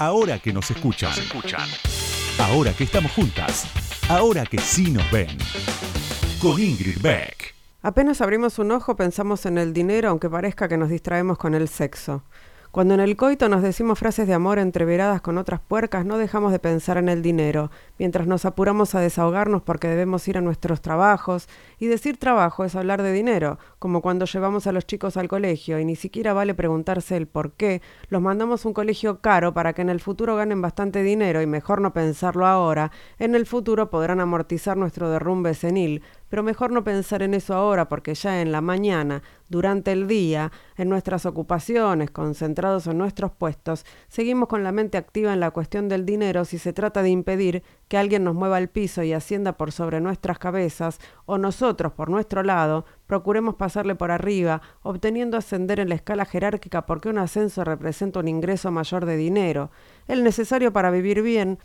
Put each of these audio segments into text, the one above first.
Ahora que nos escuchan. Ahora que estamos juntas. Ahora que sí nos ven. Con Ingrid Beck. Apenas abrimos un ojo pensamos en el dinero, aunque parezca que nos distraemos con el sexo. Cuando en el coito nos decimos frases de amor entreveradas con otras puercas, no dejamos de pensar en el dinero, mientras nos apuramos a desahogarnos porque debemos ir a nuestros trabajos, y decir trabajo es hablar de dinero, como cuando llevamos a los chicos al colegio y ni siquiera vale preguntarse el por qué, los mandamos a un colegio caro para que en el futuro ganen bastante dinero y mejor no pensarlo ahora, en el futuro podrán amortizar nuestro derrumbe senil, pero mejor no pensar en eso ahora porque ya en la mañana, durante el día, en nuestras ocupaciones, concentrados en nuestros puestos, seguimos con la mente activa en la cuestión del dinero si se trata de impedir que alguien nos mueva el piso y ascienda por sobre nuestras cabezas, o nosotros, por nuestro lado, procuremos pasarle por arriba, obteniendo ascender en la escala jerárquica porque un ascenso representa un ingreso mayor de dinero, el necesario para vivir bien,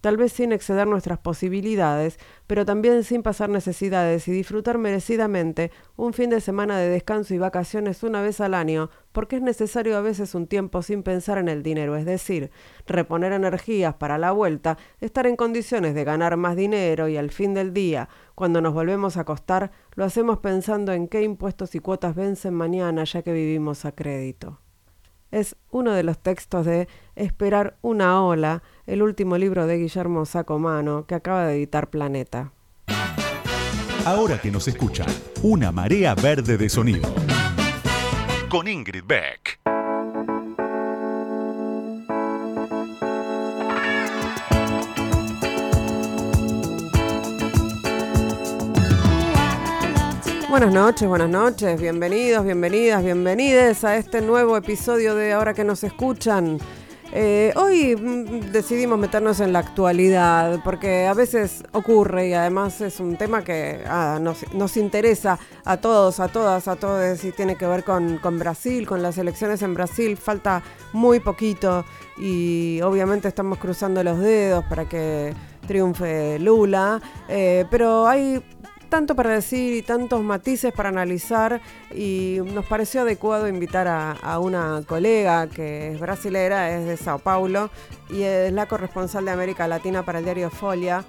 tal vez sin exceder nuestras posibilidades, pero también sin pasar necesidades y disfrutar merecidamente un fin de semana de descanso y vacaciones una vez al año, porque es necesario a veces un tiempo sin pensar en el dinero, es decir, reponer energías para la vuelta, estar en condiciones de ganar más dinero y al fin del día, cuando nos volvemos a acostar, lo hacemos pensando en qué impuestos y cuotas vencen mañana ya que vivimos a crédito. Es uno de los textos de Esperar una ola, el último libro de Guillermo Sacomano que acaba de editar Planeta. Ahora que nos escuchan, una marea verde de sonido. Con Ingrid Beck. Buenas noches, buenas noches, bienvenidos, bienvenidas, bienvenides a este nuevo episodio de Ahora que nos escuchan. Eh, hoy mm, decidimos meternos en la actualidad porque a veces ocurre y además es un tema que ah, nos, interesa a todos, a todas, a todos y tiene que ver con, Brasil, con las elecciones en Brasil. Falta muy poquito y obviamente estamos cruzando los dedos para que triunfe Lula, eh, pero hay tanto para decir y tantos matices para analizar y nos pareció adecuado invitar a, una colega que es brasilera, es de Sao Paulo y es la corresponsal de América Latina para el diario Folia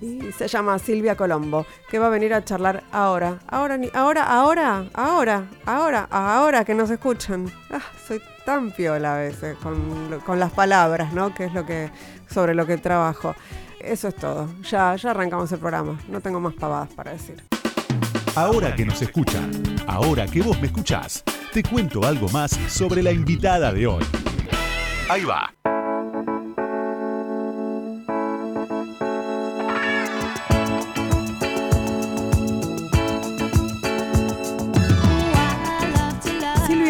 y se llama Silvia Colombo, que va a venir a charlar ahora, ahora, ahora, ahora, ahora, ahora, ahora que nos escuchan. Ah, soy tan piola a veces con, con las palabras, ¿no? Que es lo que, sobre lo que trabajo. Eso es todo. Ya, ya arrancamos el programa. No tengo más pavadas para decir. Ahora que nos escuchan, ahora que vos me escuchás, te cuento algo más sobre la invitada de hoy. Ahí va.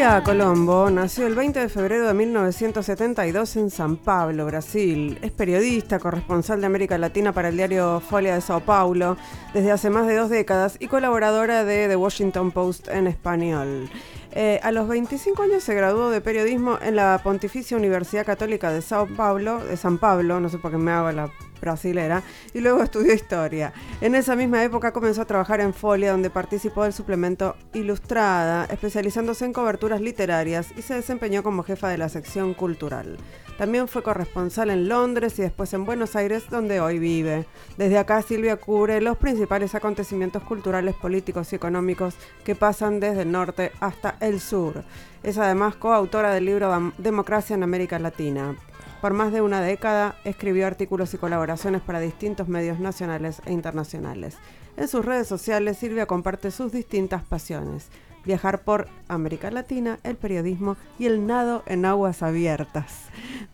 Colombo nació el 20 de febrero de 1972 en San Pablo, Brasil. Es periodista, corresponsal de América Latina para el diario Folia de Sao Paulo desde hace más de dos décadas y colaboradora de The Washington Post en español. Eh, a los 25 años se graduó de periodismo en la Pontificia Universidad Católica de Sao Paulo, de San Pablo, no sé por qué me hago la brasilera, y luego estudió historia. En esa misma época comenzó a trabajar en Folia, donde participó del suplemento Ilustrada, especializándose en coberturas literarias y se desempeñó como jefa de la sección cultural. También fue corresponsal en Londres y después en Buenos Aires, donde hoy vive. Desde acá Silvia cubre los principales acontecimientos culturales, políticos y económicos que pasan desde el norte hasta el sur. Es además coautora del libro Democracia en América Latina. Por más de una década escribió artículos y colaboraciones para distintos medios nacionales e internacionales. En sus redes sociales Silvia comparte sus distintas pasiones. Viajar por América Latina, el periodismo y el nado en aguas abiertas.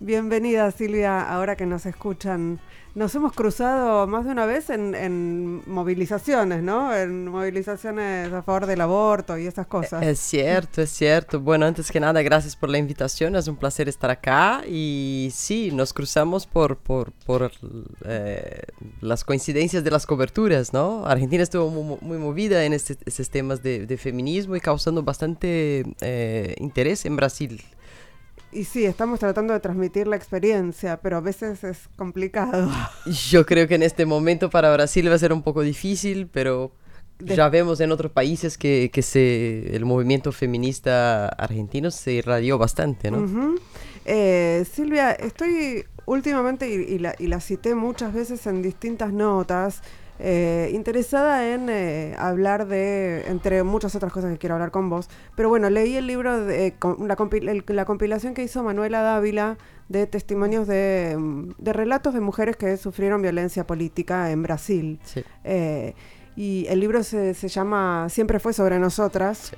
Bienvenida Silvia, ahora que nos escuchan nos hemos cruzado más de una vez en, movilizaciones, ¿no? En movilizaciones a favor del aborto y esas cosas. Es cierto, es cierto. Bueno, antes que nada, gracias por la invitación. Es un placer estar acá. Y sí, nos cruzamos por, por, por eh, las coincidencias de las coberturas, ¿no? Argentina estuvo muy, movida en estos temas de, feminismo y causando bastante eh, interés en Brasil. Y sí, estamos tratando de transmitir la experiencia, pero a veces es complicado. Yo creo que en este momento para Brasil va a ser un poco difícil, pero ya vemos en otros países que, que se, el movimiento feminista argentino se irradió bastante, ¿no? Eh, Silvia, estoy últimamente, y, la, y la cité muchas veces en distintas notas, eh, interesada en eh, hablar de, entre muchas otras cosas que quiero hablar con vos, pero bueno, leí el libro, de, la, compilación que hizo Manuela Dávila de testimonios de, de, relatos de mujeres que sufrieron violencia política en Brasil. Eh, y el libro se, se, llama Siempre fue sobre nosotras.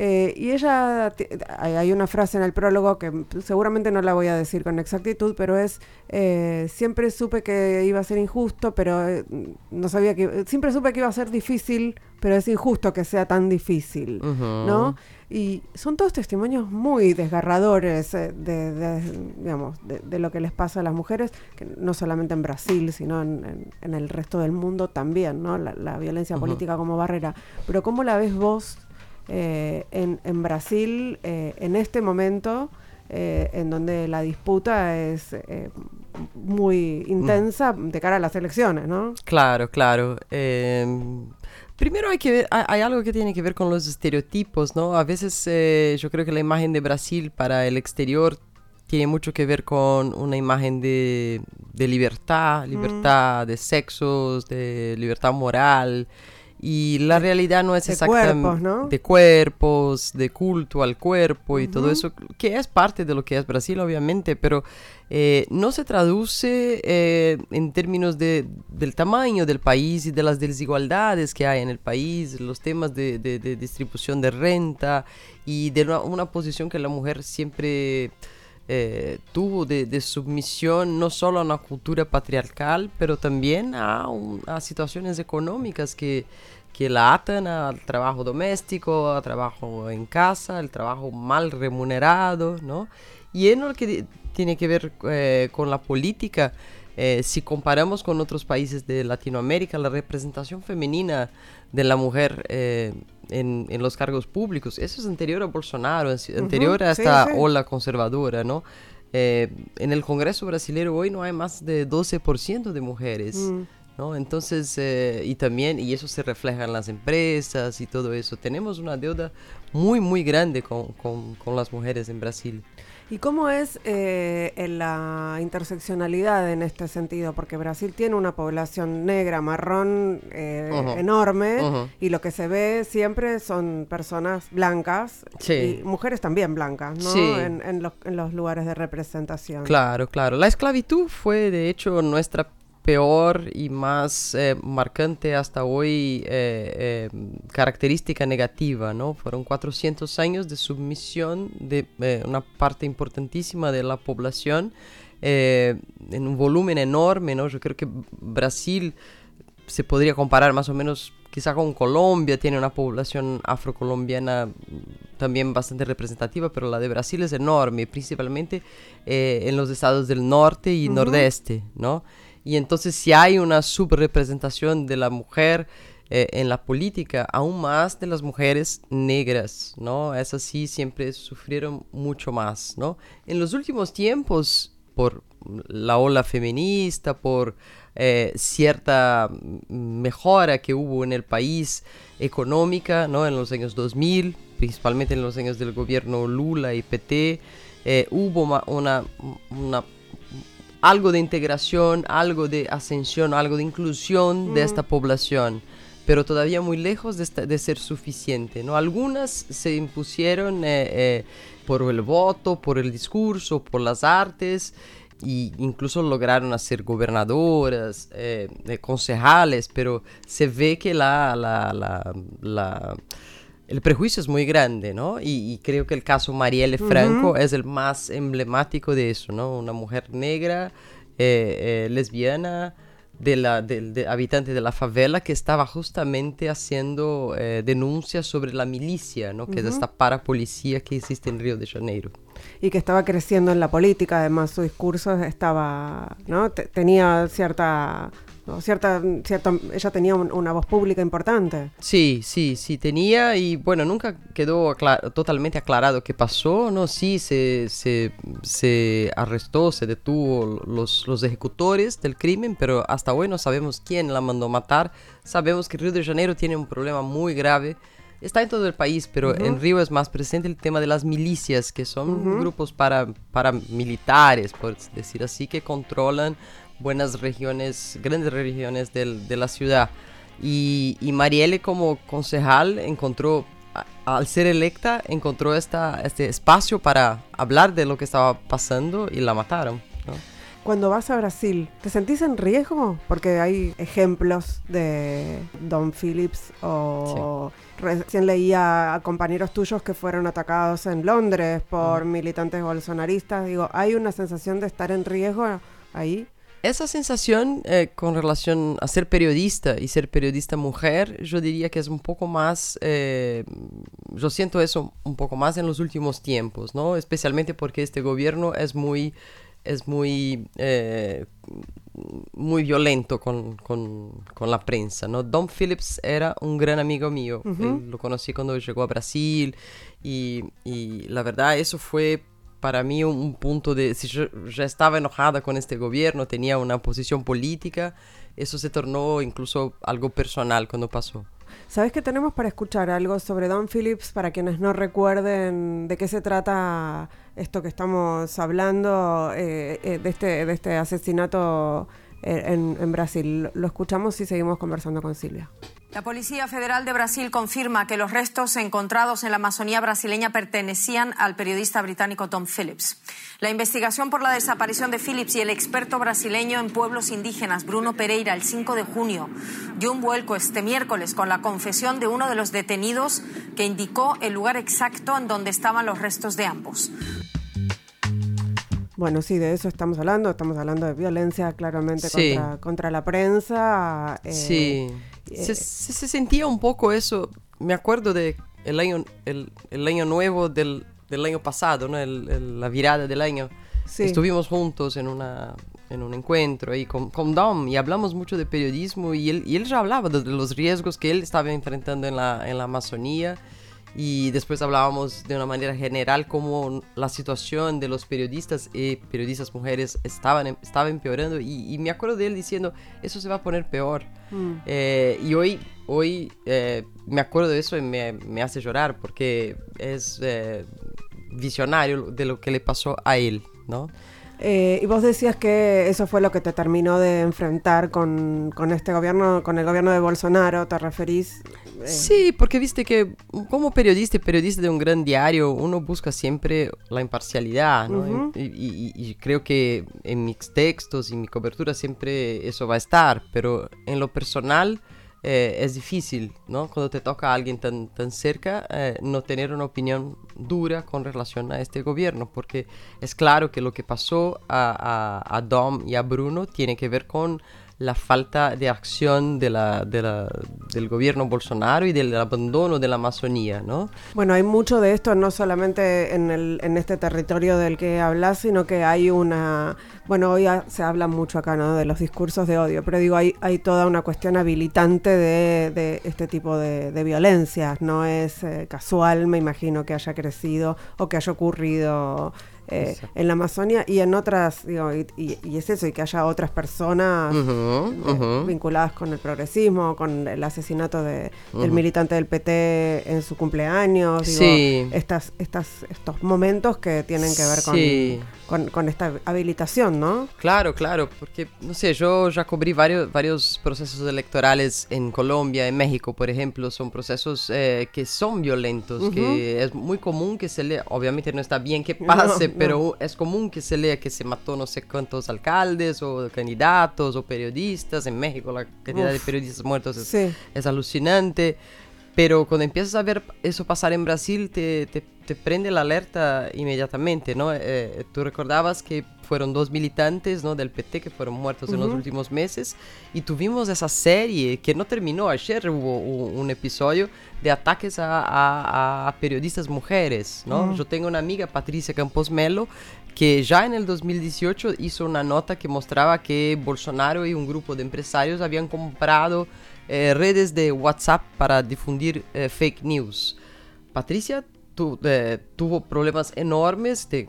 Eh, y ella, hay una frase en el prólogo que seguramente no la voy a decir con exactitud, pero es, eh, siempre supe que iba a ser injusto, pero eh, no sabía que, siempre supe que iba a ser difícil, pero es injusto que sea tan difícil, ¿no? Y son todos testimonios muy desgarradores de, digamos, de, lo que les pasa a las mujeres, que no solamente en Brasil, sino en, el resto del mundo también, ¿no? La, violencia política como barrera. Pero ¿cómo la ves vos eh, en, en, Brasil eh, en este momento, eh, en donde la disputa es muy intensa de cara a las elecciones, ¿no? Claro, claro. Em, primero hay que ver, hay, algo que tiene que ver con los estereotipos, ¿no? A veces yo creo que la imagen de Brasil para el exterior tiene mucho que ver con una imagen de, de libertad, mm. libertad de sexos, de libertad moral. Y la realidad no es exactamente de cuerpos, de culto al cuerpo y todo eso, que es parte de lo que es Brasil, obviamente, pero eh, no se traduce eh, en términos de, del tamaño del país y de las desigualdades que hay en el país, los temas de, distribución de renta y de una, posición que la mujer siempre... Eh, tuvo de, submisión no solo a una cultura patriarcal, pero también a, a situaciones económicas que, que la atan al trabajo doméstico, al trabajo en casa, el trabajo mal remunerado, ¿no? Y en lo que tiene que ver eh, con la política, eh, si comparamos con otros países de Latinoamérica, la representación femenina de la mujer eh, en, en, los cargos públicos, eso es anterior a Bolsonaro, anterior a esta ola conservadora, ¿no? en el Congreso brasileño hoy no hay más de 12% de mujeres. Mm. ¿no? Entonces, eh, y también, y eso se refleja en las empresas y todo eso. Tenemos una deuda muy, muy grande con, con, las mujeres en Brasil. ¿Y cómo es eh, la interseccionalidad en este sentido? Porque Brasil tiene una población negra, marrón eh, enorme y lo que se ve siempre son personas blancas y mujeres también blancas, ¿no? En, en, los, en los lugares de representación. Claro, claro. La esclavitud fue de hecho nuestra peor y más eh, marcante hasta hoy eh, eh, característica negativa, ¿no? Fueron 400 años de submisión de una parte importantísima de la población en un volumen enorme, ¿no? Yo creo que Brasil se podría comparar más o menos quizá con Colombia, tiene una población afrocolombiana también bastante representativa, pero la de Brasil es enorme, principalmente en los estados del norte y nordeste, ¿no? Y entonces si hay una subrepresentación de la mujer eh, en la política, aún más de las mujeres negras, ¿no? Esas sí siempre sufrieron mucho más, ¿no? En los últimos tiempos, por la ola feminista, por eh, cierta mejora que hubo en el país económica, ¿no? En los años 2000, principalmente en los años del gobierno Lula y PT, eh, hubo una, una algo de integración, algo de ascensión, algo de inclusión de esta población, pero todavía muy lejos de, ser suficiente. ¿no? Algunas se impusieron eh, eh, por el voto, por el discurso, por las artes, e incluso lograron hacer gobernadoras, eh, concejales, pero se ve que la, la, la, la el prejuicio es muy grande, ¿no? Y, creo que el caso Marielle Franco es el más emblemático de eso, ¿no? Una mujer negra, eh, eh, lesbiana, de la, de, habitante de la favela que estaba justamente haciendo eh, denuncias sobre la milicia, ¿no? que es esta parapolicía que existe en Río de Janeiro. Y que estaba creciendo en la política, además su discurso estaba, ¿no? tenía cierta Cierta, cierta, ella tenía una voz pública importante. Sí, sí, sí tenía y bueno, nunca quedó totalmente aclarado qué pasó, ¿no? Sí, se, se, se arrestó, se detuvo los, los ejecutores del crimen, pero hasta hoy no sabemos quién la mandó matar. Sabemos que Río de Janeiro tiene un problema muy grave está en todo el país, pero en Río es más presente el tema de las milicias, que son grupos para, paramilitares, por decir así, que controlan buenas regiones, grandes regiones de la ciudad. Y, y Marielle como concejal encontró, al ser electa, encontró esta, este espacio para hablar de lo que estaba pasando y la mataron. Cuando vas a Brasil, ¿te sentís en riesgo? Porque hay ejemplos de Don Phillips o... Recién leía a compañeros tuyos que fueron atacados en Londres por militantes bolsonaristas. Digo, ¿hay una sensación de estar en riesgo ahí? Esa sensación eh, con relación a ser periodista y ser periodista mujer, yo diría que es un poco más, eh, yo siento eso un poco más en los últimos tiempos, ¿no? Especialmente porque este gobierno es muy, es muy, eh, muy violento con, con, con, la prensa, ¿no? Don Phillips era un gran amigo mío, lo conocí cuando llegó a Brasil y, y la verdad eso fue para mí un, punto de, si yo ya estaba enojada con este gobierno, tenía una posición política, eso se tornó incluso algo personal cuando pasó. ¿Sabes que tenemos para escuchar algo sobre Don Phillips para quienes no recuerden de qué se trata esto que estamos hablando eh, eh, de, este, de este asesinato eh, en, en Brasil? Lo escuchamos y seguimos conversando con Silvia. La Policía Federal de Brasil confirma que los restos encontrados en la Amazonía brasileña pertenecían al periodista británico Tom Phillips. La investigación por la desaparición de Phillips y el experto brasileño en pueblos indígenas Bruno Pereira el 5 de junio dio un vuelco este miércoles con la confesión de uno de los detenidos que indicó el lugar exacto en donde estaban los restos de ambos. Bueno, sí, de eso estamos hablando. Estamos hablando de violencia claramente contra, la prensa. Eh, sí se, se, sentía un poco eso. Me acuerdo de el año, el, el año nuevo del, del, año pasado, ¿no? El, la virada del año. Estuvimos juntos en, una, en un encuentro ahí con, con Dom y hablamos mucho de periodismo y él, y él ya hablaba de, los riesgos que él estaba enfrentando en la, en la Amazonía y después hablábamos de una manera general cómo la situación de los periodistas y periodistas mujeres estaban, em, estaba empeorando y, me acuerdo de él diciendo, eso se va a poner peor. Mm. Eh, y hoy, hoy eh, me acuerdo de eso y me, me hace llorar porque es eh, visionario de lo que le pasó a él, ¿no? Y vos decías que eso fue lo que te terminó de enfrentar con, con, este gobierno, con el gobierno de Bolsonaro, ¿te referís? Sí, porque viste que como periodista y periodista de un gran diario, uno busca siempre la imparcialidad, ¿no? y, creo que en mis textos y mi cobertura siempre eso va a estar, pero en lo personal eh, es difícil, ¿no? Cuando te toca a alguien tan, cerca, eh, no tener una opinión dura con relación a este gobierno, porque es claro que lo que pasó a, a Dom y a Bruno tiene que ver con la falta de acción de la, del gobierno Bolsonaro y del abandono de la Amazonía, ¿no? Bueno, hay mucho de esto, no solamente en, el, en este territorio del que hablas, sino que hay una... Bueno, hoy se habla mucho acá, ¿no? De los discursos de odio, pero digo, hay, hay toda una cuestión habilitante de, este tipo de, de violencias. No es eh, casual, me imagino, que haya crecido o que haya ocurrido eh, en la Amazonia y en otras, digo, y, es eso, y que haya otras personas eh, vinculadas con el progresismo, con el asesinato de, del militante del PT en su cumpleaños, digo, estas, estas, estos momentos que tienen que ver con, con, esta habilitación, ¿no? Claro, claro, porque, no sé, yo ya cubrí varios, varios procesos electorales en Colombia, en México, por ejemplo, son procesos eh, que son violentos, que es muy común que se le, obviamente no está bien que pase, pero es común que se lea que se mató no sé cuántos alcaldes o candidatos o periodistas. En México la cantidad de periodistas muertos es, alucinante. Pero cuando empiezas a ver eso pasar en Brasil, te, te, prende la alerta inmediatamente, ¿no? Eh, eh, tú recordabas que fueron dos militantes ¿no? del PT que fueron muertos en los últimos meses y tuvimos esa serie que no terminó. Ayer hubo un, episodio de ataques a, a, periodistas mujeres, ¿no? Yo tengo una amiga, Patricia Campos Melo, que ya en el 2018 hizo una nota que mostraba que Bolsonaro y un grupo de empresarios habían comprado eh, redes de WhatsApp para difundir eh, fake news. Patricia eh, tuvo problemas enormes de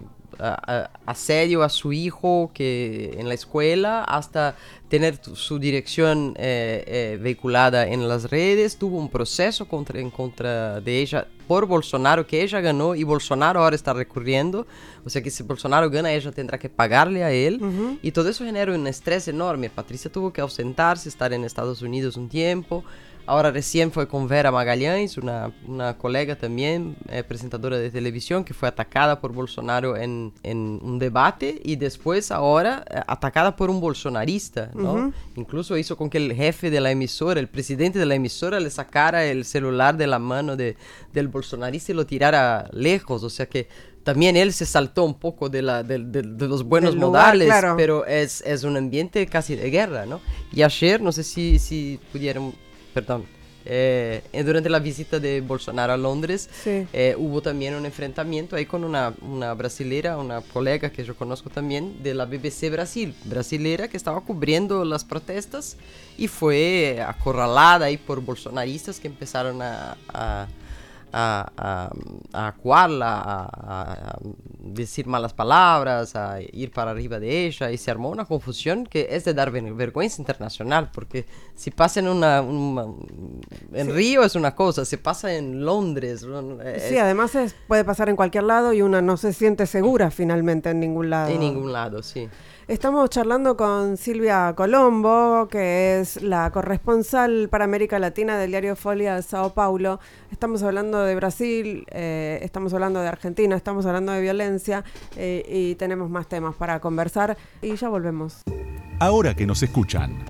asedio a su hijo que en la escuela hasta tener su dirección eh, eh, vehiculada en las redes, tuvo un proceso contra, en contra de ella por Bolsonaro que ella ganó y Bolsonaro ahora está recurriendo, o sea que si Bolsonaro gana ella tendrá que pagarle a él y todo eso genera un estrés enorme. Patricia tuvo que ausentarse, estar en Estados Unidos un tiempo. Ahora recién fue con Vera Magalhães, una, una colega también, eh, presentadora de televisión, que fue atacada por Bolsonaro en, en un debate y después ahora eh, atacada por un bolsonarista, ¿no? Incluso hizo con que el jefe de la emisora, el presidente de la emisora, le sacara el celular de la mano de, del bolsonarista y lo tirara lejos, o sea que también él se saltó un poco de, la, de, de, los buenos modales, pero es, es un ambiente casi de guerra, ¿no? Y ayer, no sé si, si pudieron perdón, eh, durante la visita de Bolsonaro a Londres, eh, hubo también un enfrentamiento ahí con una, una, brasilera, una colega que yo conozco también de la BBC Brasil, brasilera que estaba cubriendo las protestas y fue acorralada ahí por bolsonaristas que empezaron a a, a, a acuarla, a, decir malas palabras, a ir para arriba de ella y se armó una confusión que es de dar vergüenza internacional porque si pasa en una, en Río es una cosa, se pasa en Londres. Sí, además puede pasar en cualquier lado y una no se siente segura finalmente en ningún lado. En ningún lado, sí. Estamos charlando con Silvia Colombo, que es la corresponsal para América Latina del diario Folia de Sao Paulo. Estamos hablando de Brasil, eh, estamos hablando de Argentina, estamos hablando de violencia eh, y tenemos más temas para conversar y ya volvemos. Ahora que nos escuchan.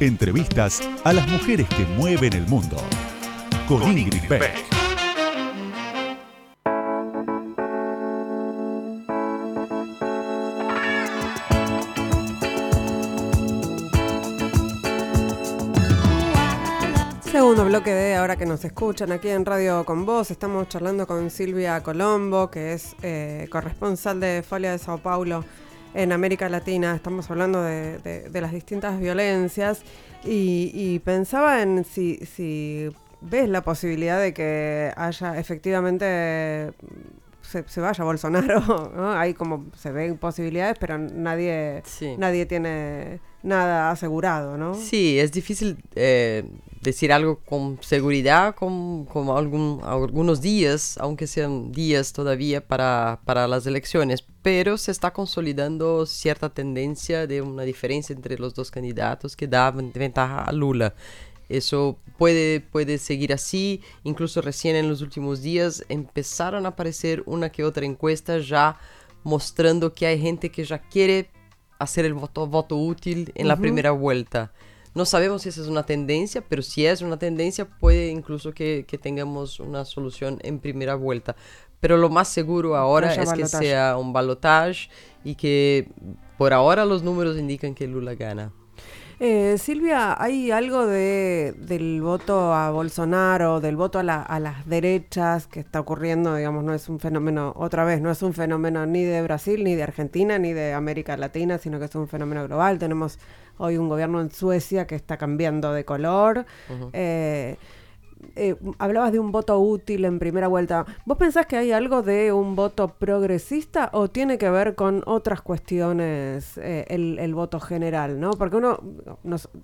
Entrevistas a las mujeres que mueven el mundo. Con, Ingrid Beck. Segundo bloque de ahora que nos escuchan aquí en Radio con Vos. Estamos charlando con Silvia Colombo, que es eh, corresponsal de Folia de Sao Paulo en América Latina. Estamos hablando de, las distintas violencias y, pensaba en si, si ves la posibilidad de que haya efectivamente se, vaya Bolsonaro, ¿no? Hay como, se ven posibilidades, pero nadie, nadie tiene nada asegurado, ¿no? Sí, es difícil eh, decir algo con seguridad, con, algún, algunos días, aunque sean días todavía para, para las elecciones, pero se está consolidando cierta tendencia de una diferencia entre los dos candidatos que da ventaja a Lula. Eso puede, puede seguir así. Incluso recién en los últimos días empezaron a aparecer una que otra encuesta ya mostrando que hay gente que ya quiere hacer el voto, voto útil en la primera vuelta. No sabemos si esa es una tendencia, pero si es una tendencia puede incluso que, que tengamos una solución en primera vuelta. Pero lo más seguro ahora es que sea un balotage y que por ahora los números indican que Lula gana. Eh, Silvia, ¿hay algo de, del voto a Bolsonaro, del voto a, las derechas que está ocurriendo? Digamos, no es un fenómeno, otra vez, no es un fenómeno ni de Brasil, ni de Argentina, ni de América Latina, sino que es un fenómeno global. Tenemos hoy un gobierno en Suecia que está cambiando de color. Eh, hablabas de un voto útil en primera vuelta. ¿Vos pensás que hay algo de un voto progresista o tiene que ver con otras cuestiones eh, el, voto general, ¿no? Porque uno,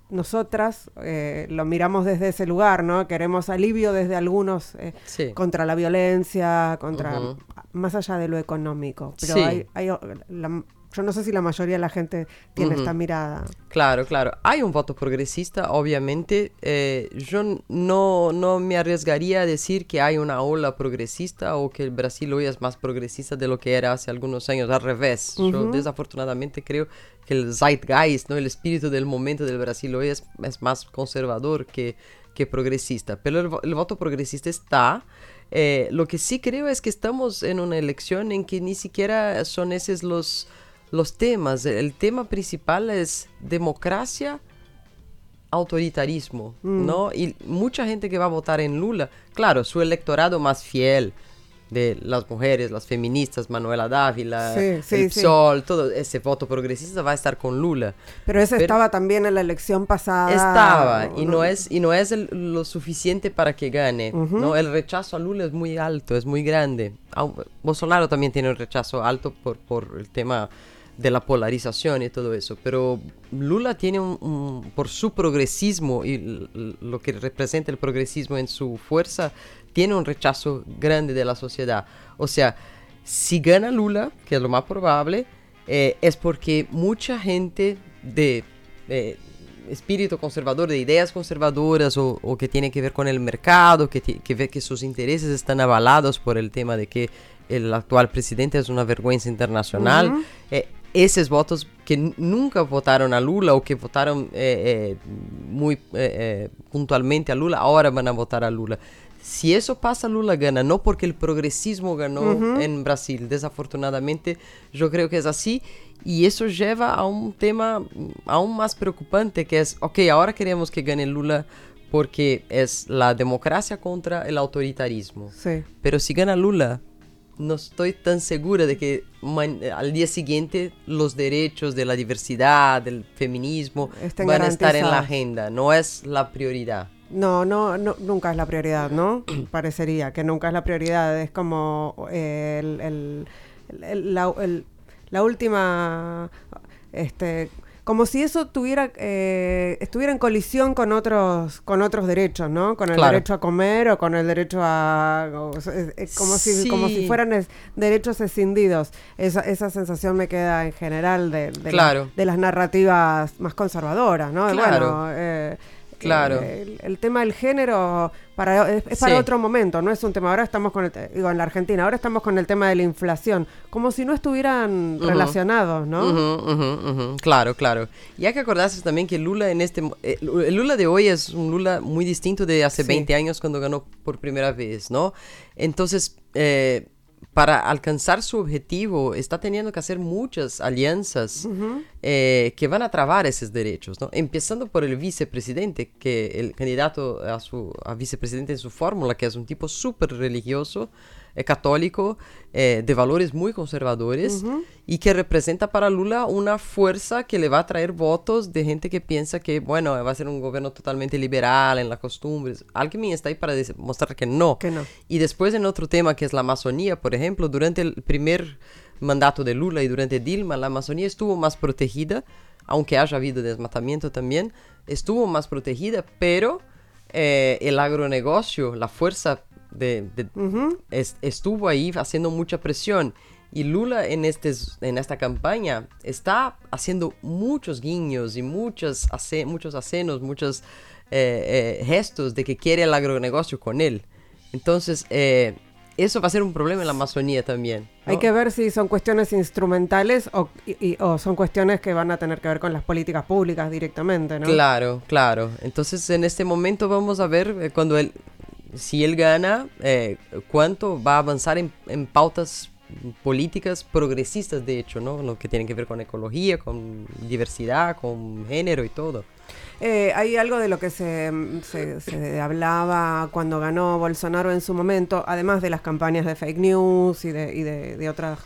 nosotras eh, lo miramos desde ese lugar, ¿no? Queremos alivio desde algunos contra la violencia, contra más allá de lo económico. Pero hay, hay la, yo no sé si la mayoría de la gente tiene esta mirada. Claro, claro. Hay un voto progresista, obviamente. Eh, yo no, no me arriesgaría a decir que hay una ola progresista o que el Brasil hoy es más progresista de lo que era hace algunos años. Al revés. Yo desafortunadamente creo que el zeitgeist, ¿no? el espíritu del momento del Brasil hoy es, es más conservador que, que progresista. Pero el, el voto progresista está. Eh, lo que sí creo es que estamos en una elección en que ni siquiera son esos los los temas. El tema principal es democracia, autoritarismo, mm. ¿no? Y mucha gente que va a votar en Lula, claro, su electorado más fiel de las mujeres, las feministas, Manuela Dávila, Sí, sí, el sí. Todo ese voto progresista va a estar con Lula. Pero ese Pero- estaba también en la elección pasada. Estaba y no es y no es el- lo suficiente para que gane. ¿no? El rechazo a Lula es muy alto, es muy grande. Bolsonaro también tiene un rechazo alto por, por el tema de la polarización y todo eso. Pero Lula tiene un, un- por su progresismo y lo que representa el progresismo en su fuerza, tiene un rechazo grande de la sociedad. O sea, si gana Lula, que es lo más probable, eh, es porque mucha gente de eh, espíritu conservador, de ideas conservadoras o, o que tiene que ver con el mercado, que, ve que sus intereses están avalados por el tema de que el actual presidente es una vergüenza internacional. eh, esos votos que n- nunca votaron a Lula o que votaron eh, eh, muy eh, eh, puntualmente a Lula, ahora van a votar a Lula. Si eso pasa, Lula gana, no porque el progresismo ganó en Brasil. Desafortunadamente, yo creo que es así. Y eso lleva a un tema mm, aún más preocupante, que es, ok, ahora queremos que gane Lula porque es la democracia contra el autoritarismo. Sí. Pero si gana Lula, no estoy tan segura de que al día siguiente los derechos de la diversidad, del feminismo, Estén van a estar en la agenda. No es la prioridad. No, no, no, nunca es la prioridad, ¿no? Parecería que nunca es la prioridad. Es como eh, el, el- el- la, el- la última, este, como si eso tuviera, eh, estuviera en colisión con otros, con otros derechos, ¿no? Con el Claro. derecho a comer o con el derecho a, o es- como si, como si fueran es- derechos escindidos. Esa, esa sensación me queda en general de, de, la- Claro. de las narrativas más conservadoras, ¿no? Claro. Bueno, eh, Claro. el, el tema del género para, es, es para Sí. otro momento, no es un tema. Ahora estamos con el, digo, en la Argentina, ahora estamos con el tema de la inflación, como si no estuvieran relacionados, ¿no? Claro, claro. Y hay que acordarse también que Lula en este... eh, el Lula de hoy es un Lula muy distinto de hace Sí. 20 años cuando ganó por primera vez, ¿no? Entonces, eh, para alcanzar su objetivo, está teniendo que hacer muchas alianzas eh, que van a trabar esos derechos, ¿no? Empezando por el vicepresidente, que el candidato a, su, a vicepresidente en su fórmula, que es un tipo súper religioso, eh, católico, eh, de valores muy conservadores, y que representa para Lula una fuerza que le va a traer votos de gente que piensa que, bueno, va a ser un gobierno totalmente liberal en las costumbres. Alckmin está ahí para demostrar que no. Que no. Y después en otro tema que es la Amazonía, por ejemplo, durante el primer mandato de Lula y durante Dilma, la Amazonía estuvo más protegida, aunque haya habido desmatamiento también, estuvo más protegida, pero eh, el agronegocio, la fuerza de, de- es- estuvo ahí haciendo mucha presión. Y Lula en, este, en esta campaña está haciendo muchos guiños y muchos, muchos acenos, muchos eh, eh, gestos de que quiere el agronegocio con él. Entonces, eh, eso va a ser un problema en la Amazonía también. ¿no? Hay que ver si son cuestiones instrumentales o, y- y- o son cuestiones que van a tener que ver con las políticas públicas directamente, ¿no? Claro, claro. Entonces, en este momento vamos a ver eh, cuando él, si él gana, eh, cuánto va a avanzar en, en pautas políticas progresistas, de hecho, ¿no? Lo que tiene que ver con ecología, con diversidad, con género y todo. Eh, hay algo de lo que se, se- hablaba cuando ganó Bolsonaro en su momento, además de las campañas de fake news y de, y de otras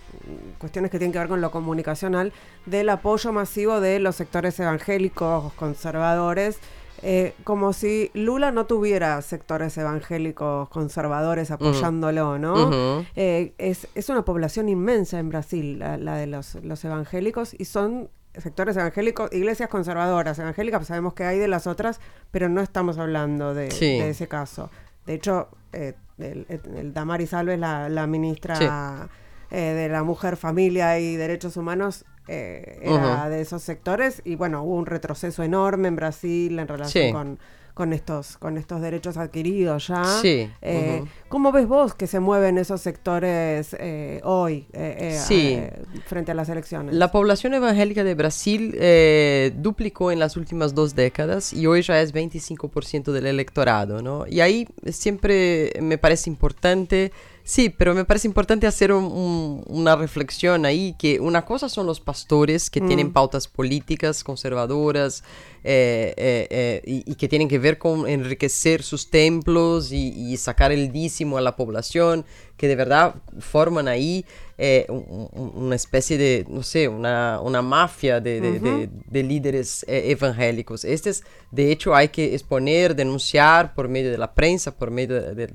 cuestiones que tienen que ver con lo comunicacional, del apoyo masivo de los sectores evangélicos, conservadores, eh, como si Lula no tuviera sectores evangélicos conservadores apoyándolo, ¿no? Eh, es, es una población inmensa en Brasil, la, la de los, los evangélicos, y son sectores evangélicos, iglesias conservadoras, evangélicas, sabemos que hay de las otras, pero no estamos hablando de, Sí. de ese caso. De hecho, eh, el, el- el Damaris Alves, la, la ministra eh, de la Mujer, Familia y Derechos Humanos, eh, era Ujú. de esos sectores, y bueno, hubo un retroceso enorme en Brasil en relación Sí. con, con, estos, con estos derechos adquiridos ya. Sí, Eh, ujú. ¿Cómo ves vos que se mueven esos sectores eh, hoy eh, eh, Sí. eh, frente a las elecciones? La población evangélica de Brasil eh, duplicó en las últimas dos décadas y hoy ya es 25% del electorado, ¿no? Y ahí siempre me parece importante, sí, pero me parece importante hacer un- un- una reflexión ahí, que una cosa son los pastores que tienen pautas políticas conservadoras eh, eh, eh, y, y que tienen que ver con enriquecer sus templos y, y sacar el dízimo a la población, que de verdad forman ahí eh, una especie de, no sé, una, una mafia de, de, líderes eh, evangélicos. Estos, de hecho, hay que exponer, denunciar por medio de la prensa, por medio de,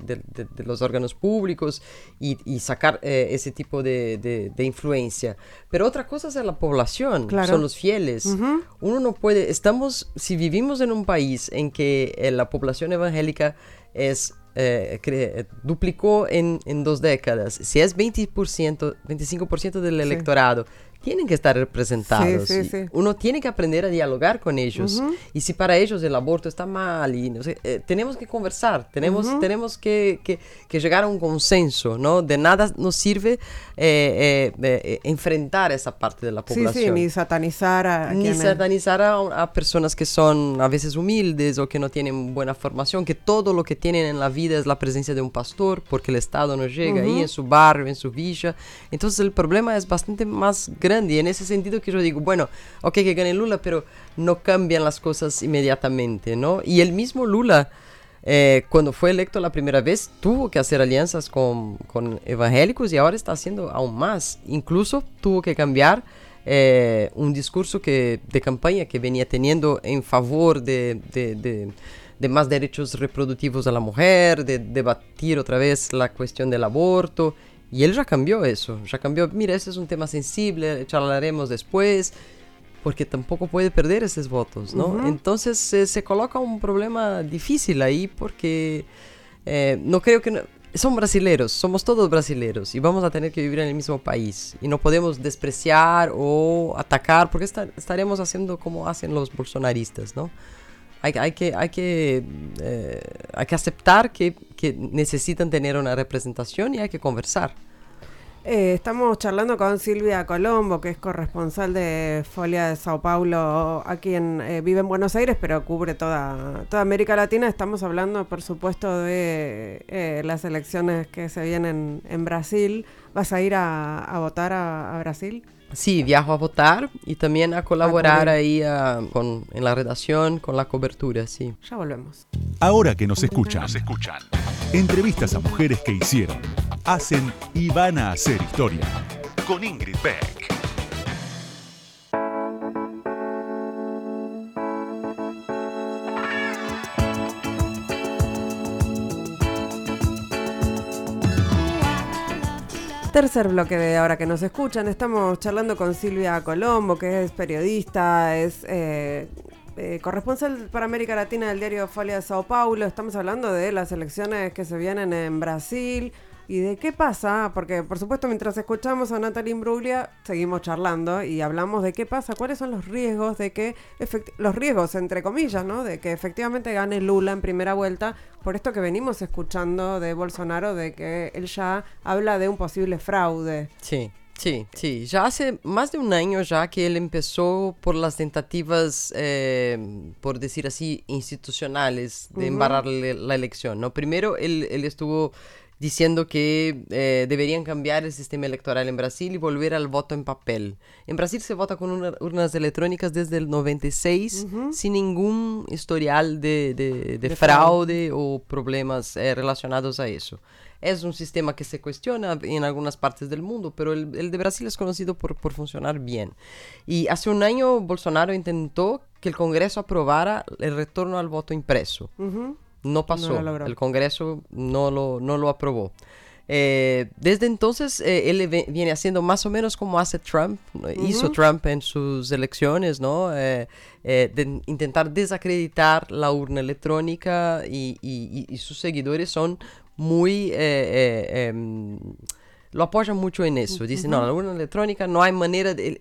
los órganos públicos y, y sacar ese tipo de, influencia. Pero otra cosa es la población, son los fieles. Uno no puede, estamos, si vivimos en un país en que la población evangélica es eh, duplicó en, en, dos décadas. Si es 20%, 25% del electorado, tienen que estar representados. Uno tiene que aprender a dialogar con ellos. Y si para ellos el aborto está mal, y no sé, eh, tenemos que conversar, tenemos, tenemos que, que, llegar a un consenso, ¿no? De nada nos sirve eh, eh, enfrentar esa parte de la población. ni satanizar a Ni satanizar a, personas que son a veces humildes o que no tienen buena formación, que todo lo que tienen en la vida es la presencia de un pastor, porque el Estado no llega ahí en su barrio, en su villa. Entonces el problema es bastante más grande y en ese sentido que yo digo, bueno, ok que gane Lula, pero no cambian las cosas inmediatamente, ¿no? Y el mismo Lula, eh, cuando fue electo la primera vez, tuvo que hacer alianzas con, con evangélicos y ahora está haciendo aún más. Incluso tuvo que cambiar eh, un discurso que, de campaña que venía teniendo en favor de, de, de de más derechos reproductivos de la mujer, de debatir otra vez la cuestión del aborto. Y él ya cambió eso, ya cambió, mira, este es un tema sensible, charlaremos después, porque tampoco puede perder esos votos, ¿no? Entonces se coloca un problema difícil ahí porque eh, no creo que... son brasileros, somos todos brasileros y vamos a tener que vivir en el mismo país y no podemos despreciar o atacar porque estaremos haciendo como hacen los bolsonaristas, ¿no? Hay, que, hay, que, eh, hay que aceptar que, que, necesitan tener una representación y hay que conversar. Eh, estamos charlando con Silvia Colombo, que es corresponsal de Folia de Sao Paulo, aquí en, eh, vive en Buenos Aires, pero cubre toda, toda América Latina. Estamos hablando, por supuesto, de las elecciones que se vienen en Brasil. ¿Vas a ir a, votar a Brasil? Sí, viajo a votar y también a colaborar ahí con, en la redacción, con la cobertura, sí. Ya volvemos. Ahora que nos escuchan, nos escuchan. Entrevistas a mujeres que hicieron, hacen y van a hacer historia. Con Ingrid Beck. Tercer bloque de ahora que nos escuchan, estamos charlando con Silvia Colombo, que es periodista, es eh, eh, corresponsal para América Latina del diario Folia de Sao Paulo. Estamos hablando de las elecciones que se vienen en Brasil, ¿Y de qué pasa? Porque, por supuesto, mientras escuchamos a Natalie Imbruglia, seguimos charlando y hablamos de qué pasa, cuáles son los riesgos de que, los riesgos, entre comillas, ¿no? De que efectivamente gane Lula en primera vuelta, por esto que venimos escuchando de Bolsonaro, de que él ya habla de un posible fraude. Sí. Sí, sí, ya hace más de un año ya que él empezó por las tentativas, eh, por decir así, institucionales de embarrarle la elección, ¿no? Primero él, él estuvo diciendo que eh, deberían cambiar el sistema electoral en Brasil y volver al voto en papel. En Brasil se vota con urnas electrónicas desde el 96 sin ningún historial de, de, fraude o problemas eh, relacionados a eso. Es un sistema que se cuestiona en algunas partes del mundo, pero el, de Brasil es conocido por, por, funcionar bien. Y hace un año Bolsonaro intentó que el Congreso aprobara el retorno al voto impreso no pasó. el Congreso no lo, no lo aprobó. Eh, desde entonces eh, él viene haciendo más o menos como hace Trump, hizo Trump en sus elecciones, ¿no? Eh, de intentar desacreditar la urna electrónica y, sus seguidores son muy... Em, lo apoyan mucho en eso. Dicen, no, la urna electrónica no hay manera de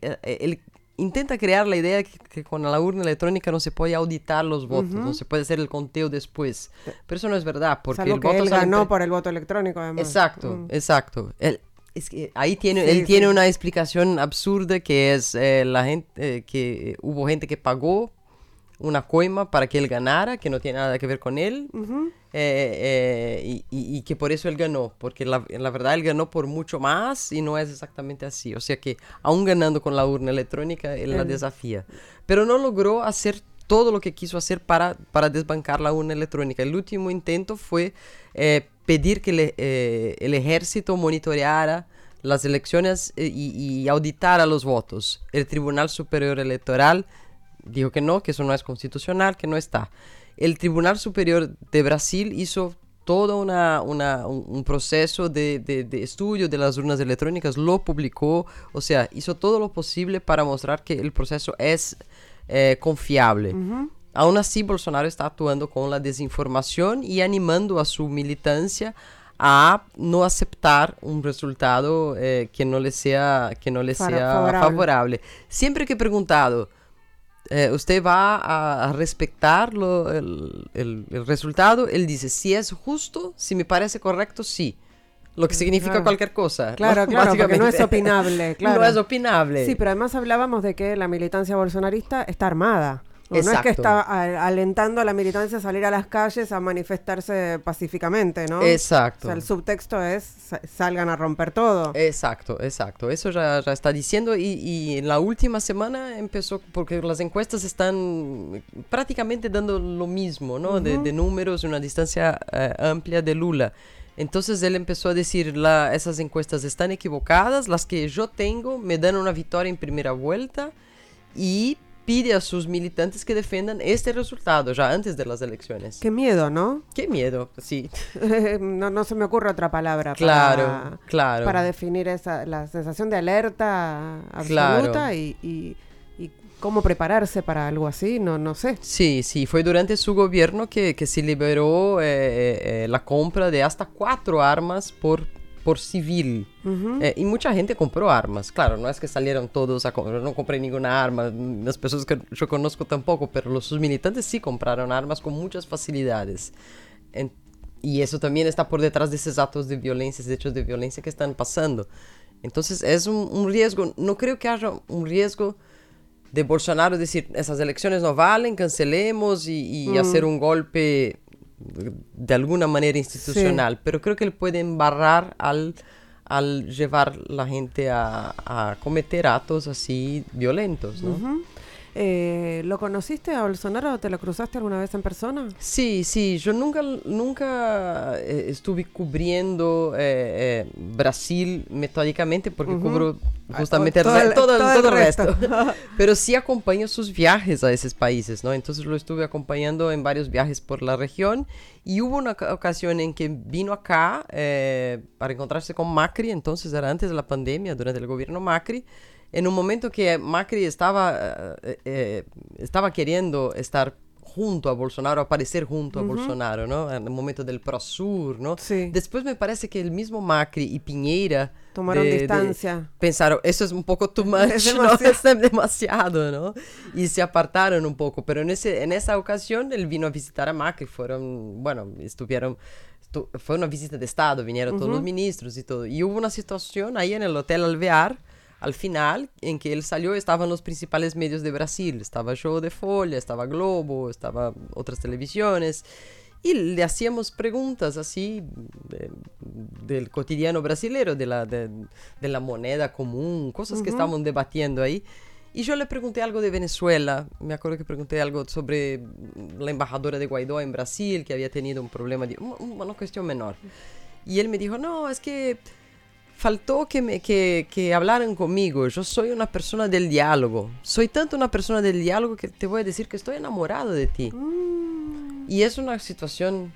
intenta crear la idea que, que, con la urna electrónica no se puede auditar los votos, no se puede hacer el conteo después. Pero eso no es verdad, porque el voto él ganó por el voto electrónico, además. Exacto, mm. exacto. es que ahí tiene, él tiene una explicación absurda que es eh, la gente eh, que hubo gente que pagó una coima para que él ganara, que no tiene nada que ver con él, eh, eh, y, que por eso él ganó, porque la, la, verdad él ganó por mucho más y no es exactamente así. O sea que aún ganando con la urna electrónica, él la desafía. Pero no logró hacer todo lo que quiso hacer para, para desbancar la urna electrónica. El último intento fue eh, pedir que le, el ejército monitoreara las elecciones y, y auditara los votos. El Tribunal Superior Electoral dijo que no, que eso no es constitucional, que no está. El Tribunal Superior de Brasil hizo todo una, una, un, proceso de, de, de, estudio de las urnas electrónicas, lo publicó, o sea, hizo todo lo posible para mostrar que el proceso es eh, confiable. Uh -huh. Aún así, Bolsonaro está actuando con la desinformación y animando a su militancia a no aceptar un resultado eh, que no le sea, que no le sea favorable. favorable. Siempre que he preguntado, eh, usted va a, a respetar lo, el, el, el, resultado, él dice, si es justo, si me parece correcto, sí. Lo que significa claro. cualquier cosa. Claro, ¿no? claro, porque no es opinable. Claro. no es opinable. Sí, pero además hablábamos de que la militancia bolsonarista está armada. No, no, es que está alentando a la militancia a salir a las calles a manifestarse pacíficamente, ¿no? Exacto. O sea, el subtexto es salgan a romper todo. Exacto, exacto. Eso ya, ya está diciendo y, y, en la última semana empezó, porque las encuestas están prácticamente dando lo mismo, ¿no? Uh -huh. de, de, números, una distancia uh, amplia de Lula. Entonces él empezó a decir, la, esas encuestas están equivocadas, las que yo tengo me dan una victoria en primera vuelta y pide a sus militantes que defendan este resultado ya antes de las elecciones. Qué miedo, ¿no? Qué miedo, sí. no, no, se me ocurre otra palabra claro, para, claro. para definir esa, la sensación de alerta absoluta claro. y, y, cómo prepararse para algo así, no, no sé. Sí, sí, fue durante su gobierno que, que se liberó eh, eh, la compra de hasta cuatro armas por por civil. Uh -huh. eh, y mucha gente compró armas. Claro, no es que salieron todos a comprar, no compré ninguna arma, las personas que yo conozco tampoco, pero los sus militantes sí compraron armas con muchas facilidades. En, y eso también está por detrás de esos actos de violencia, esos hechos de violencia que están pasando. Entonces es un, un riesgo, no creo que haya un riesgo de Bolsonaro decir, esas elecciones no valen, cancelemos y, y mm. hacer un golpe de alguna manera institucional, sí. pero creo que él puede embarrar al, al llevar la gente a, a cometer actos así violentos, ¿no? Uh -huh. Eh, ¿Lo conociste a Bolsonaro o te lo cruzaste alguna vez en persona? Sí, sí, yo nunca, nunca eh, estuve cubriendo eh, Brasil metódicamente porque uh -huh. cubro justamente todo, el, todo, todo, todo, el resto. resto. Pero sí acompaño sus viajes a esos países, ¿no? Entonces lo estuve acompañando en varios viajes por la región y hubo una ocasión en que vino acá para encontrarse con Macri, entonces era antes de la pandemia, durante el gobierno Macri en un momento que Macri estaba, eh, eh, estaba queriendo estar junto a Bolsonaro, aparecer junto uh -huh. a Bolsonaro, ¿no? En el momento del ProSur, ¿no? Sí. Después me parece que el mismo Macri y Piñera tomaron de, distancia. De, pensaron, eso es un poco too much, es demasiado. ¿no? Es demasiado, ¿no? Y se apartaron un poco, pero en, ese, en esa ocasión él vino a visitar a Macri, fueron, bueno, estuvieron, estu fue una visita de Estado, vinieron uh -huh. todos los ministros y todo. Y hubo una situación ahí en el Hotel Alvear, al final, en que él salió, estaban los principales medios de Brasil. Estaba Show de Folha, estaba Globo, estaba otras televisiones. Y le hacíamos preguntas así de, del cotidiano brasilero, de la, de, de, la moneda común, cosas uh -huh. que estaban debatiendo ahí. Y yo le pregunté algo de Venezuela. Me acuerdo que pregunté algo sobre la embajadora de Guaidó en Brasil, que había tenido un problema, de, una cuestión menor. Y él me dijo, no, es que faltó que, me, que, que, hablaran conmigo. Yo soy una persona del diálogo. Soy tanto una persona del diálogo que te voy a decir que estoy enamorado de ti. Mm. Y es una situación...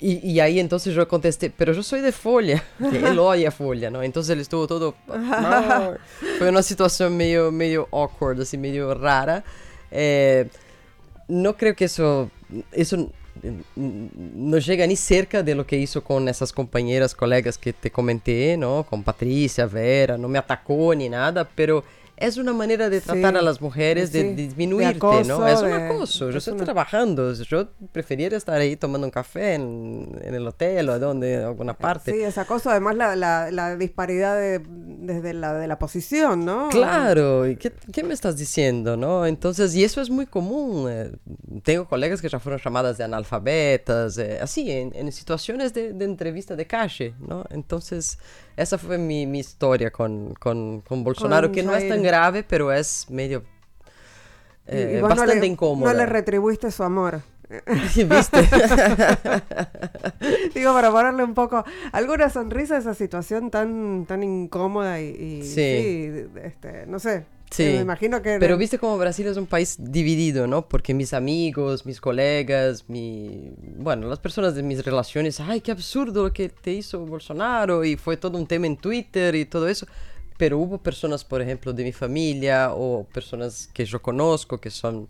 Y, y, ahí entonces yo contesté, pero yo soy de Folia, que él odia Folia, ¿no? Entonces él estuvo todo... No. Fue una situación medio, medio awkward, así medio rara. Eh, no creo que eso... Eso no llega ni cerca de lo que hizo con esas compañeras, colegas que te comenté, ¿no? Con Patricia, Vera, no me atacó ni nada, pero es una manera de tratar sí, a las mujeres, sí, de disminuirte, de acoso, ¿no? Es un acoso. De, yo estoy una... trabajando. Yo preferiría estar ahí tomando un café en, en el hotel o donde, en alguna parte. Sí, es acoso. Además, la, la, la disparidad de, desde la, de la posición, ¿no? Claro. ¿Y qué, qué, me estás diciendo, no? Entonces, y eso es muy común. Eh, tengo colegas que ya fueron llamadas de analfabetas, eh, así, en, en situaciones de, de, entrevista de calle, ¿no? Entonces, esa fue mi, mi historia con, con, con Bolsonaro, con que no es tan grave, pero es medio... eh, bastante no le, incómoda. No le retribuiste su amor. ¿Viste? Digo, para ponerle un poco alguna sonrisa a esa situación tan, tan incómoda y, sí. este, no sé. Sí, me imagino que... Pero viste como Brasil es un país dividido, ¿no? Porque mis amigos, mis colegas, mi... bueno, las personas de mis relaciones, ay, qué absurdo lo que te hizo Bolsonaro y fue todo un tema en Twitter y todo eso. Pero hubo personas, por ejemplo, de mi familia o personas que yo conozco que son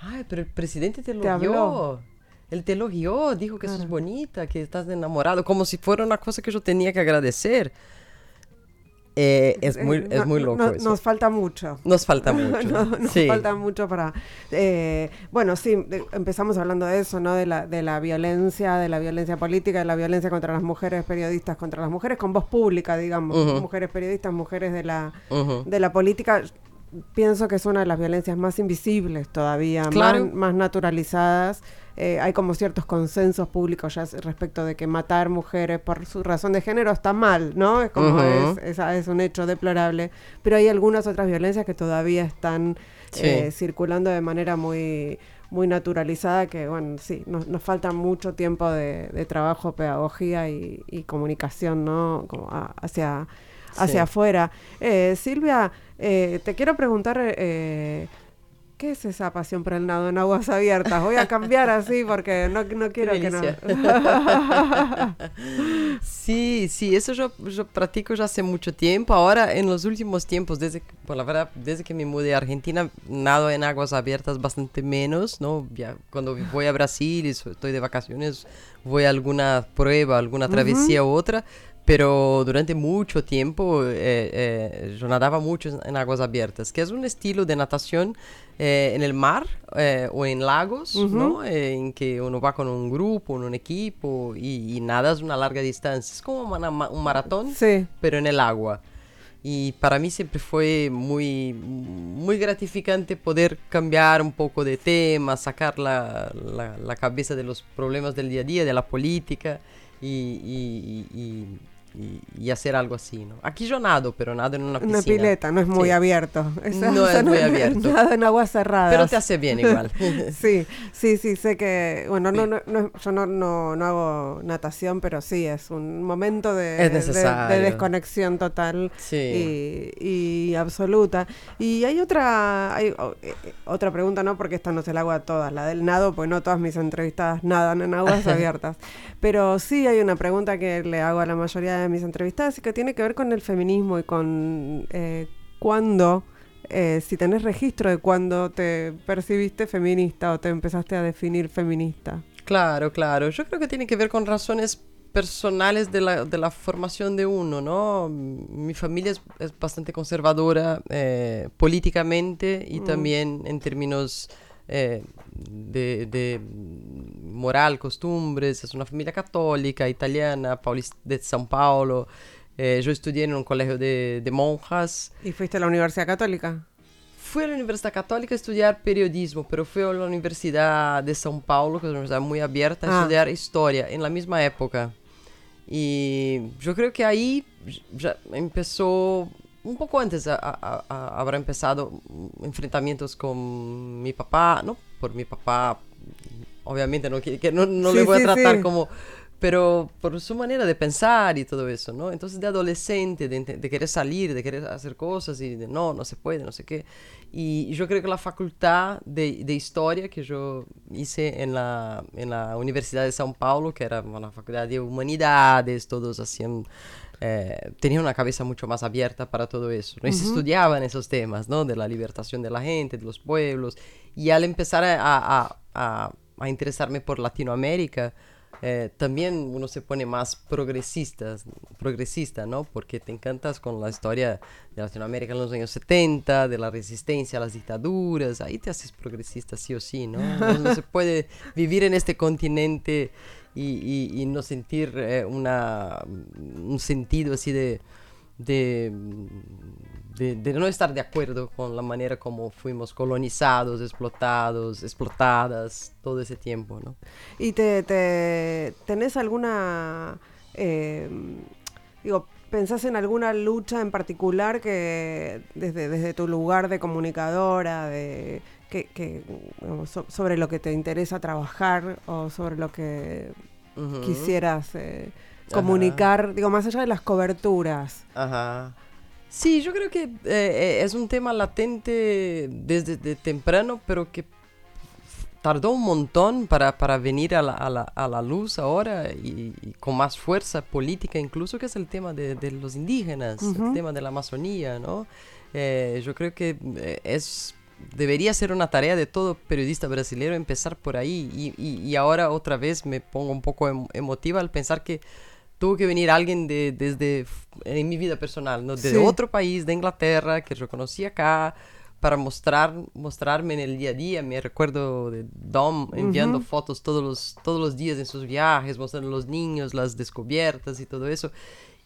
Ay, pero el presidente te lo ¿Te dio. Él te elogió, dijo que sos bonita, que estás enamorado, como si fuera una cosa que yo tenía que agradecer. Eh, es, muy, eh, es muy loco eso. Nos falta mucho. Nos falta mucho. nos falta mucho para... Eh, bueno, sí, empezamos hablando de eso, ¿no? De la, de la violencia, de la violencia política, de la violencia contra las mujeres periodistas, contra las mujeres con voz pública, digamos. Mujeres periodistas, mujeres de la, de la política pienso que es una de las violencias más invisibles todavía, más, naturalizadas. Eh, hay como ciertos consensos públicos ya respecto de que matar mujeres por su razón de género está mal, ¿no? Es como es, es, un hecho deplorable. Pero hay algunas otras violencias que todavía están eh, circulando de manera muy muy naturalizada que, bueno, sí, nos, nos falta mucho tiempo de, trabajo, pedagogía y, comunicación, ¿no? Como hacia hacia afuera. Eh, Silvia, eh, te quiero preguntar, eh, ¿qué es esa pasión por el nado en aguas abiertas? Voy a cambiar así porque no, no quiero que no. sí, sí, eso yo, yo, practico ya hace mucho tiempo. Ahora, en los últimos tiempos, desde, por la verdad, desde que me mudé a Argentina, nado en aguas abiertas bastante menos, ¿no? Ya, cuando voy a Brasil y estoy de vacaciones, voy a alguna prueba, alguna travesía u otra pero durante mucho tiempo eh, eh, yo nadaba mucho en aguas abiertas, que es un estilo de natación eh, en el mar o en lagos, ¿no? en que uno va con un grupo, en un equipo y, y nadas una larga distancia. Es como un maratón, pero en el agua. Y para mí siempre fue muy, muy gratificante poder cambiar un poco de tema, sacar la, la, cabeza de los problemas del día a día, de la política y, y y, hacer algo así, ¿no? Aquí yo nado, pero nado en una piscina. Una pileta, no es muy abierto. no es muy abierto. Nado en agua cerrada. Pero te hace bien igual. sí, sí, sí, sé que, bueno, no, no, yo no, no, no, hago natación, pero sí, es un momento de, de, desconexión total y, y, absoluta. Y hay otra, hay, eh, otra pregunta, ¿no? Porque esta no se la hago a todas, la del nado, pues no todas mis entrevistadas nadan en aguas abiertas. Pero sí hay una pregunta que le hago a la mayoría de mis entrevistadas y que tiene que ver con el feminismo y con eh, cuándo, eh, si tenés registro de cuándo te percibiste feminista o te empezaste a definir feminista. Claro, claro. Yo creo que tiene que ver con razones personales de la, de la formación de uno, ¿no? Mi familia es, bastante conservadora eh, políticamente y mm. también en términos eh, de, moral, costumbres, es una familia católica, italiana, de São Paulo. Eh, yo estudié en un colegio de, monjas. ¿Y fuiste a la Universidad Católica? Fui a la Universidad Católica a estudiar periodismo, pero fui a la Universidad de São Paulo, que es una universidad muy abierta, a ah. estudiar historia en la misma época. Y yo creo que ahí ya empezó un poco antes habrá empezado enfrentamientos con mi papá, no por mi papá, obviamente no, que, no, no le voy a tratar como, pero por su manera de pensar y todo eso, ¿no? Entonces de adolescente, de, querer salir, de querer hacer cosas y de no, no se puede, no sé qué. Y yo creo que la facultad de, de historia que yo hice en la, en la Universidad de São Paulo, que era una facultad de humanidades, todos hacían eh, tenía una cabeza mucho más abierta para todo eso. ¿no? Y se estudiaban esos temas, ¿no? De la libertación de la gente, de los pueblos. Y al empezar a, a, a, interesarme por Latinoamérica, eh, también uno se pone más progresista, progresista, ¿no? Porque te encantas con la historia de Latinoamérica en los años 70, de la resistencia a las dictaduras, ahí te haces progresista sí o sí, ¿no? no se puede vivir en este continente y, no sentir eh, una, un sentido así de, de, de, no estar de acuerdo con la manera como fuimos colonizados, explotados, explotadas todo ese tiempo, ¿no? ¿Y te, te tenés alguna, eh, digo, pensás en alguna lucha en particular que desde, desde tu lugar de comunicadora, de que, sobre lo que te interesa trabajar o sobre lo que quisieras eh, comunicar, digo, más allá de las coberturas. Ajá. Sí, yo creo que eh, eh, es un tema latente desde temprano, pero que tardó un montón para, para venir a la, a, la, a la, luz ahora y, con más fuerza política incluso, que es el tema de, de los indígenas, el tema de la Amazonía, ¿no? yo creo que es debería ser una tarea de todo periodista brasileño empezar por ahí. Y, y, ahora otra vez me pongo un poco em, emotiva al pensar que tuvo que venir alguien de, desde, en mi vida personal, ¿no? de otro país, de Inglaterra, que yo conocí acá, para mostrar, mostrarme en el día a día. Me recuerdo de Dom enviando fotos todos los, todos los días en sus viajes, mostrando los niños, las descubiertas y todo eso.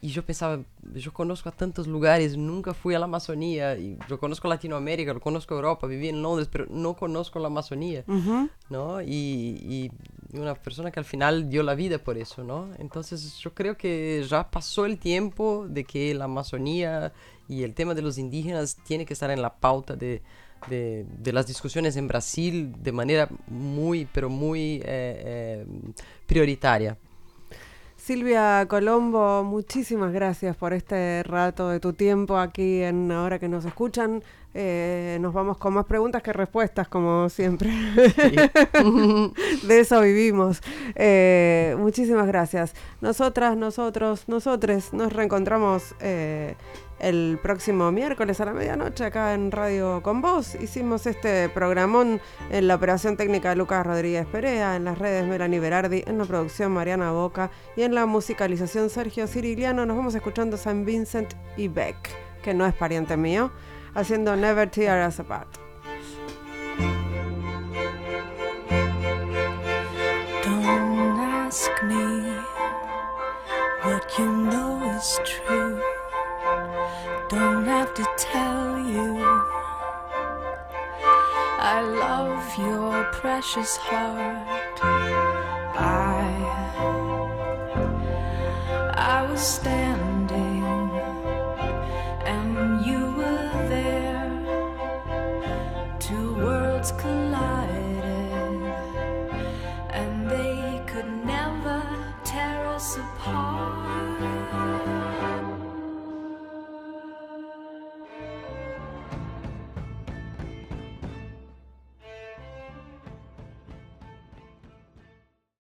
Y yo pensaba, yo conozco a tantos lugares, nunca fui a la Amazonía, y yo conozco Latinoamérica, lo conozco Europa, viví en Londres, pero no conozco la Amazonía, ¿no? Y, y, una persona que al final dio la vida por eso, ¿no? Entonces yo creo que ya pasó el tiempo de que la Amazonía y el tema de los indígenas tiene que estar en la pauta de, de, de las discusiones en Brasil de manera muy, pero muy eh, eh, prioritaria. Silvia Colombo, muchísimas gracias por este rato de tu tiempo aquí en Ahora que nos escuchan. Eh, nos vamos con más preguntas que respuestas, como siempre. de eso vivimos. Eh, muchísimas gracias. Nosotras, nosotros, nosotres nos reencontramos. Eh, el próximo miércoles a la medianoche acá en Radio Con Voz. Hicimos este programón en la operación técnica de Lucas Rodríguez Perea, en las redes Melanie Berardi, en la producción Mariana Boca y en la musicalización Sergio Ciriliano. Nos vamos escuchando San Vincent y Beck, que no es pariente mío, haciendo Never Tear Us Apart. Don't have to tell you. I love your precious heart. I, I was standing